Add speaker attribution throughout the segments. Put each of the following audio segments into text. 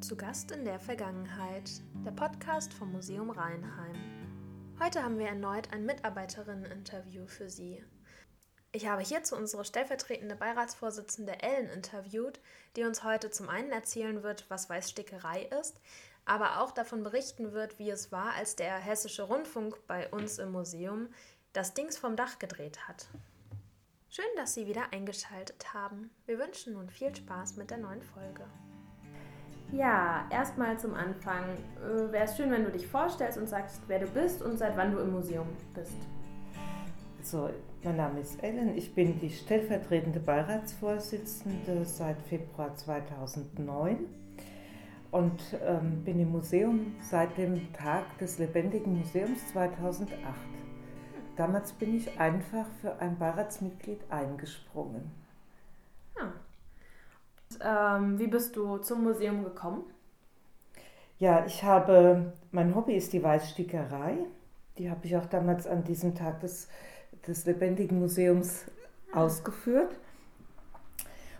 Speaker 1: Zu Gast in der Vergangenheit, der Podcast vom Museum Rheinheim. Heute haben wir erneut ein Mitarbeiterinnen-Interview für Sie. Ich habe hierzu unsere stellvertretende Beiratsvorsitzende Ellen interviewt, die uns heute zum einen erzählen wird, was Weißstickerei ist, aber auch davon berichten wird, wie es war, als der Hessische Rundfunk bei uns im Museum das Dings vom Dach gedreht hat. Schön, dass Sie wieder eingeschaltet haben. Wir wünschen nun viel Spaß mit der neuen Folge. Ja, erstmal zum Anfang. Äh, Wäre es schön, wenn du dich vorstellst und sagst, wer du bist und seit wann du im Museum bist.
Speaker 2: So, mein Name ist Ellen. Ich bin die stellvertretende Beiratsvorsitzende seit Februar 2009 und ähm, bin im Museum seit dem Tag des Lebendigen Museums 2008. Damals bin ich einfach für ein Beiratsmitglied eingesprungen.
Speaker 1: Ähm, wie bist du zum Museum gekommen?
Speaker 2: Ja, ich habe, mein Hobby ist die Weißstickerei. Die habe ich auch damals an diesem Tag des, des Lebendigen Museums ausgeführt.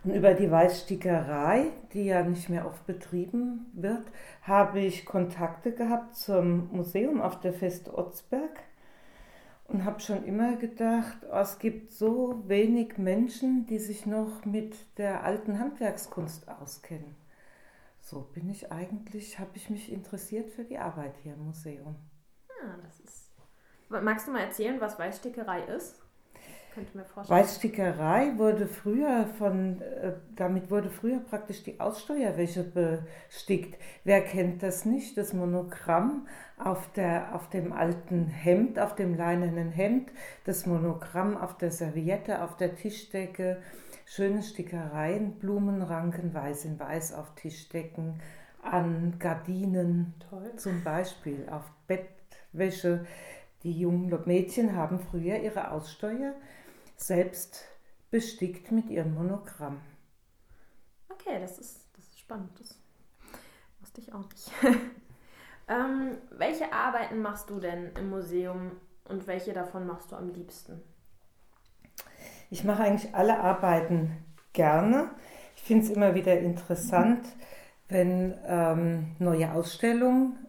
Speaker 2: Und über die Weißstickerei, die ja nicht mehr oft betrieben wird, habe ich Kontakte gehabt zum Museum auf der Feste Otzberg und habe schon immer gedacht, oh, es gibt so wenig Menschen, die sich noch mit der alten Handwerkskunst auskennen. So bin ich eigentlich, habe ich mich interessiert für die Arbeit hier im Museum.
Speaker 1: Ah, das ist. Magst du mal erzählen, was Weißstickerei ist? Könnte mir vorstellen.
Speaker 2: Weißstickerei wurde früher von, äh, damit wurde früher praktisch die Aussteuerwäsche bestickt. Wer kennt das nicht? Das Monogramm auf, der, auf dem alten Hemd, auf dem leinenen Hemd, das Monogramm auf der Serviette, auf der Tischdecke, schöne Stickereien, Blumenranken, weiß in weiß auf Tischdecken, an Gardinen, Toll. zum Beispiel auf Bettwäsche. Die jungen Mädchen haben früher ihre Aussteuer selbst bestickt mit ihrem Monogramm.
Speaker 1: Okay, das ist, das ist spannend. Das wusste ich auch nicht. ähm, welche Arbeiten machst du denn im Museum und welche davon machst du am liebsten?
Speaker 2: Ich mache eigentlich alle Arbeiten gerne. Ich finde es immer wieder interessant, wenn ähm, neue Ausstellungen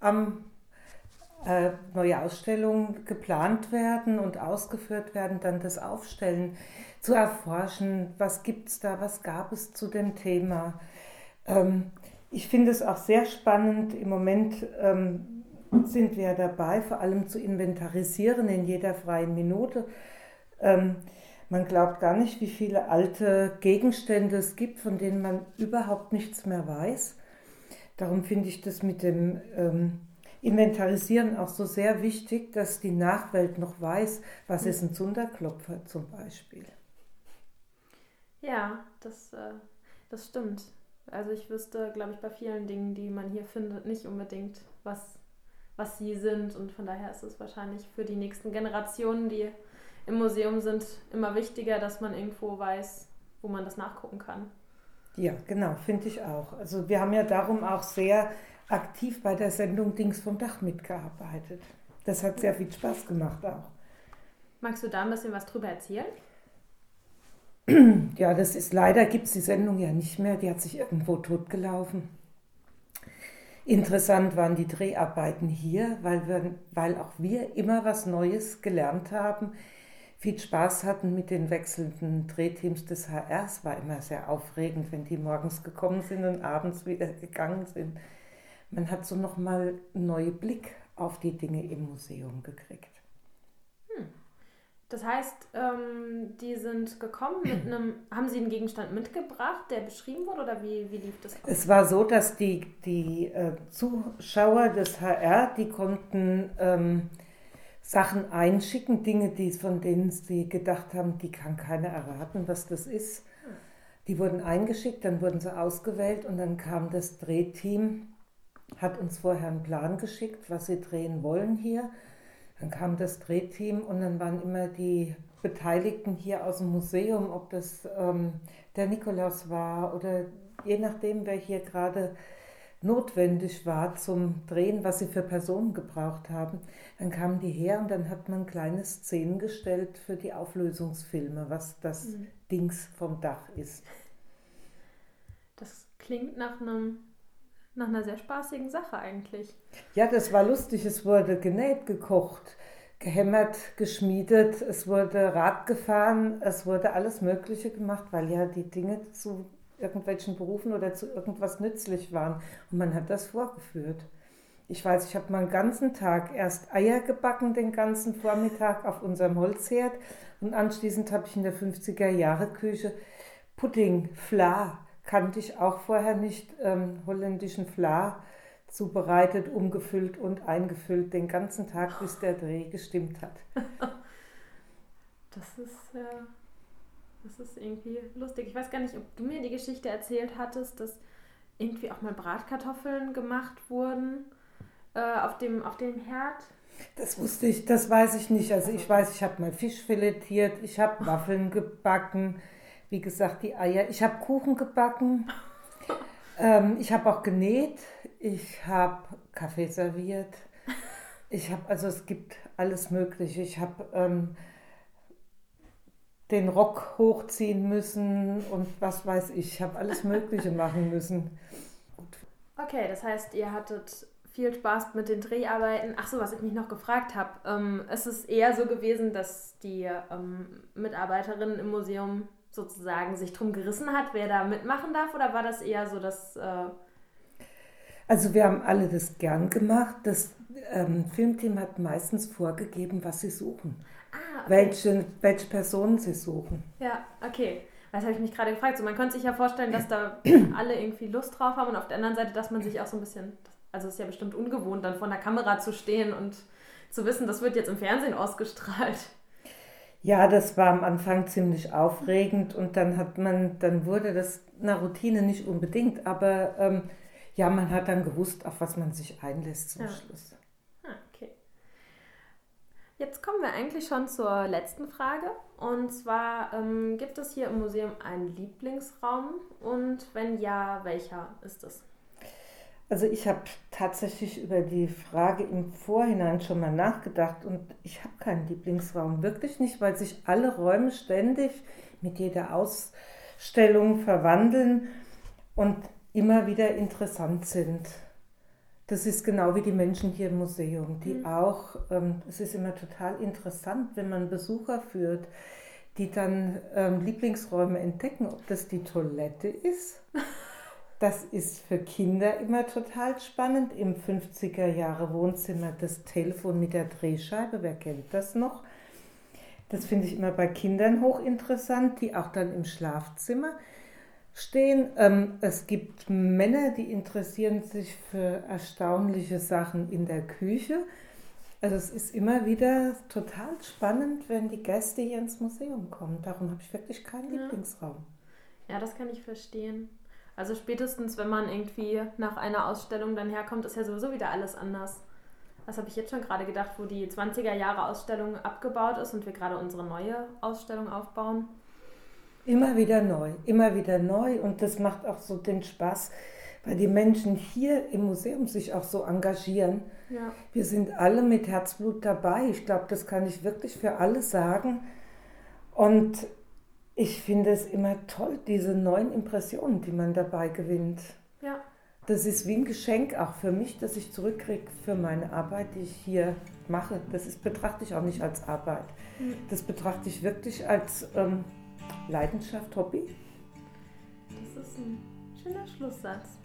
Speaker 2: am neue Ausstellungen geplant werden und ausgeführt werden, dann das Aufstellen zu erforschen, was gibt es da, was gab es zu dem Thema. Ähm, ich finde es auch sehr spannend. Im Moment ähm, sind wir dabei, vor allem zu inventarisieren in jeder freien Minute. Ähm, man glaubt gar nicht, wie viele alte Gegenstände es gibt, von denen man überhaupt nichts mehr weiß. Darum finde ich das mit dem Inventarisieren auch so sehr wichtig, dass die Nachwelt noch weiß, was ist ein Zunderklopfer zum Beispiel.
Speaker 1: Ja, das, äh, das stimmt. Also ich wüsste, glaube ich, bei vielen Dingen, die man hier findet, nicht unbedingt, was, was sie sind. Und von daher ist es wahrscheinlich für die nächsten Generationen, die im Museum sind, immer wichtiger, dass man irgendwo weiß, wo man das nachgucken kann.
Speaker 2: Ja, genau, finde ich auch. Also wir haben ja darum auch sehr aktiv bei der Sendung Dings vom Dach mitgearbeitet. Das hat sehr viel Spaß gemacht auch.
Speaker 1: Magst du da ein bisschen was drüber erzählen?
Speaker 2: Ja, das ist leider gibt es die Sendung ja nicht mehr. Die hat sich irgendwo totgelaufen. Interessant waren die Dreharbeiten hier, weil, wir, weil auch wir immer was Neues gelernt haben, viel Spaß hatten mit den wechselnden Drehteams des HRs. War immer sehr aufregend, wenn die morgens gekommen sind und abends wieder gegangen sind man hat so nochmal einen neuen Blick auf die Dinge im Museum gekriegt.
Speaker 1: Hm. Das heißt, ähm, die sind gekommen mit einem, haben sie einen Gegenstand mitgebracht, der beschrieben wurde oder wie, wie lief das? Ab?
Speaker 2: Es war so, dass die, die äh, Zuschauer des HR, die konnten ähm, Sachen einschicken, Dinge, die, von denen sie gedacht haben, die kann keiner erraten, was das ist. Hm. Die wurden eingeschickt, dann wurden sie ausgewählt und dann kam das Drehteam hat uns vorher einen Plan geschickt, was sie drehen wollen hier. Dann kam das Drehteam und dann waren immer die Beteiligten hier aus dem Museum, ob das ähm, der Nikolaus war oder je nachdem, wer hier gerade notwendig war zum Drehen, was sie für Personen gebraucht haben. Dann kamen die her und dann hat man kleine Szenen gestellt für die Auflösungsfilme, was das mhm. Dings vom Dach ist
Speaker 1: klingt nach einem nach einer sehr spaßigen Sache eigentlich.
Speaker 2: Ja, das war lustig. Es wurde genäht, gekocht, gehämmert, geschmiedet, es wurde Rad gefahren, es wurde alles Mögliche gemacht, weil ja die Dinge zu irgendwelchen Berufen oder zu irgendwas nützlich waren. Und man hat das vorgeführt. Ich weiß, ich habe mal einen ganzen Tag erst Eier gebacken, den ganzen Vormittag auf unserem Holzherd. Und anschließend habe ich in der 50er Jahre Küche Pudding, Fla, kannte ich auch vorher nicht, ähm, holländischen Fla zubereitet, umgefüllt und eingefüllt den ganzen Tag, bis der Dreh gestimmt hat.
Speaker 1: Das ist, äh, das ist irgendwie lustig. Ich weiß gar nicht, ob du mir die Geschichte erzählt hattest, dass irgendwie auch mal Bratkartoffeln gemacht wurden äh, auf, dem, auf dem Herd.
Speaker 2: Das wusste ich, das weiß ich nicht. Also ich weiß, ich habe mal Fisch filetiert, ich habe Waffeln gebacken, wie gesagt, die Eier. Ich habe Kuchen gebacken. ähm, ich habe auch genäht. Ich habe Kaffee serviert. Ich habe, also es gibt alles Mögliche. Ich habe ähm, den Rock hochziehen müssen und was weiß ich. Ich habe alles Mögliche machen müssen.
Speaker 1: Okay, das heißt, ihr hattet viel Spaß mit den Dreharbeiten. Ach so, was ich mich noch gefragt habe. Ähm, ist eher so gewesen, dass die ähm, Mitarbeiterinnen im Museum sozusagen sich drum gerissen hat, wer da mitmachen darf? Oder war das eher so, dass. Äh
Speaker 2: also, wir haben alle das gern gemacht. Das ähm, Filmteam hat meistens vorgegeben, was sie suchen. Ah, okay. welche, welche Personen sie suchen.
Speaker 1: Ja, okay. Das habe ich mich gerade gefragt. So, man könnte sich ja vorstellen, dass da alle irgendwie Lust drauf haben und auf der anderen Seite, dass man sich auch so ein bisschen. Also, es ist ja bestimmt ungewohnt, dann vor der Kamera zu stehen und zu wissen, das wird jetzt im Fernsehen ausgestrahlt.
Speaker 2: Ja, das war am Anfang ziemlich aufregend und dann hat man, dann wurde das eine Routine nicht unbedingt, aber ähm, ja, man hat dann gewusst, auf was man sich einlässt zum ja. Schluss.
Speaker 1: Ah, okay. Jetzt kommen wir eigentlich schon zur letzten Frage. Und zwar, ähm, gibt es hier im Museum einen Lieblingsraum? Und wenn ja, welcher ist es?
Speaker 2: Also ich habe tatsächlich über die Frage im Vorhinein schon mal nachgedacht und ich habe keinen Lieblingsraum, wirklich nicht, weil sich alle Räume ständig mit jeder Ausstellung verwandeln und immer wieder interessant sind. Das ist genau wie die Menschen hier im Museum, die mhm. auch, ähm, es ist immer total interessant, wenn man Besucher führt, die dann ähm, Lieblingsräume entdecken, ob das die Toilette ist Das ist für Kinder immer total spannend. Im 50er Jahre Wohnzimmer das Telefon mit der Drehscheibe, wer kennt das noch? Das finde ich immer bei Kindern hochinteressant, die auch dann im Schlafzimmer stehen. Ähm, es gibt Männer, die interessieren sich für erstaunliche Sachen in der Küche. Also es ist immer wieder total spannend, wenn die Gäste hier ins Museum kommen. Darum habe ich wirklich keinen ja. Lieblingsraum.
Speaker 1: Ja, das kann ich verstehen. Also spätestens, wenn man irgendwie nach einer Ausstellung dann herkommt, ist ja sowieso wieder alles anders. Das habe ich jetzt schon gerade gedacht, wo die 20er Jahre Ausstellung abgebaut ist und wir gerade unsere neue Ausstellung aufbauen.
Speaker 2: Immer wieder neu, immer wieder neu und das macht auch so den Spaß, weil die Menschen hier im Museum sich auch so engagieren. Ja. Wir sind alle mit Herzblut dabei. Ich glaube, das kann ich wirklich für alle sagen. Und ich finde es immer toll, diese neuen Impressionen, die man dabei gewinnt. Ja. Das ist wie ein Geschenk auch für mich, das ich zurückkriege für meine Arbeit, die ich hier mache. Das ist, betrachte ich auch nicht als Arbeit. Mhm. Das betrachte ich wirklich als ähm, Leidenschaft, Hobby.
Speaker 1: Das ist ein schöner Schlusssatz.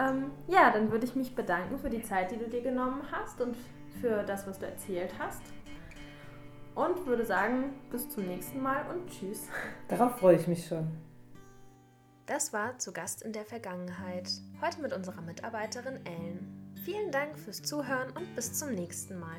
Speaker 1: Ähm, ja, dann würde ich mich bedanken für die Zeit, die du dir genommen hast und für das, was du erzählt hast und würde sagen, bis zum nächsten Mal und tschüss.
Speaker 2: Darauf freue ich mich schon.
Speaker 1: Das war zu Gast in der Vergangenheit. Heute mit unserer Mitarbeiterin Ellen. Vielen Dank fürs Zuhören und bis zum nächsten Mal.